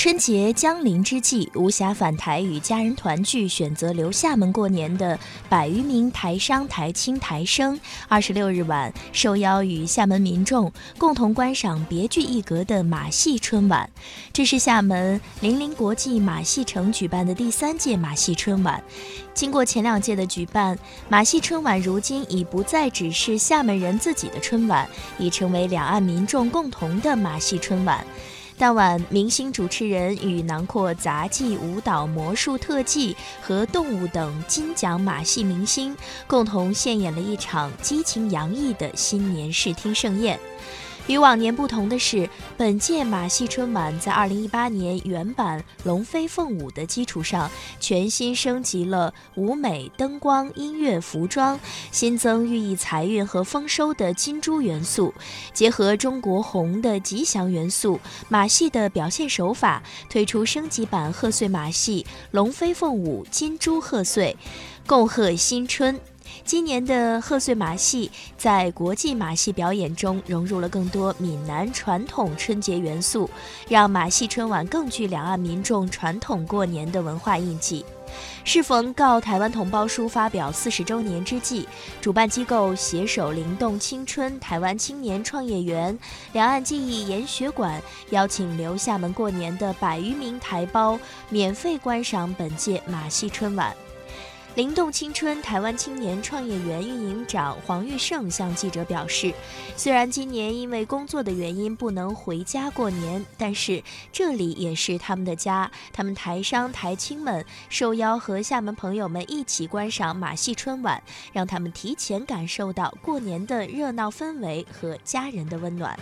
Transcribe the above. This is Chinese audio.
春节将临之际，无暇返台与家人团聚，选择留厦门过年的百余名台商、台青、台生，二十六日晚受邀与厦门民众共同观赏别具一格的马戏春晚。这是厦门零陵国际马戏城举办的第三届马戏春晚。经过前两届的举办，马戏春晚如今已不再只是厦门人自己的春晚，已成为两岸民众共同的马戏春晚。当晚，明星主持人与囊括杂技、舞蹈、魔术、特技和动物等金奖马戏明星，共同献演了一场激情洋溢的新年视听盛宴。与往年不同的是，本届马戏春晚在2018年原版龙飞凤舞的基础上，全新升级了舞美、灯光、音乐、服装，新增寓意财运和丰收的金珠元素，结合中国红的吉祥元素，马戏的表现手法，推出升级版贺岁马戏“龙飞凤舞，金珠贺岁”，共贺新春。今年的贺岁马戏在国际马戏表演中融入了更多闽南传统春节元素，让马戏春晚更具两岸民众传统过年的文化印记。适逢告台湾同胞书发表四十周年之际，主办机构携手灵动青春台湾青年创业园、两岸记忆研学馆，邀请留厦门过年的百余名台胞免费观赏本届马戏春晚。灵动青春台湾青年创业园运营长黄玉胜向记者表示，虽然今年因为工作的原因不能回家过年，但是这里也是他们的家。他们台商台青们受邀和厦门朋友们一起观赏马戏春晚，让他们提前感受到过年的热闹氛围和家人的温暖。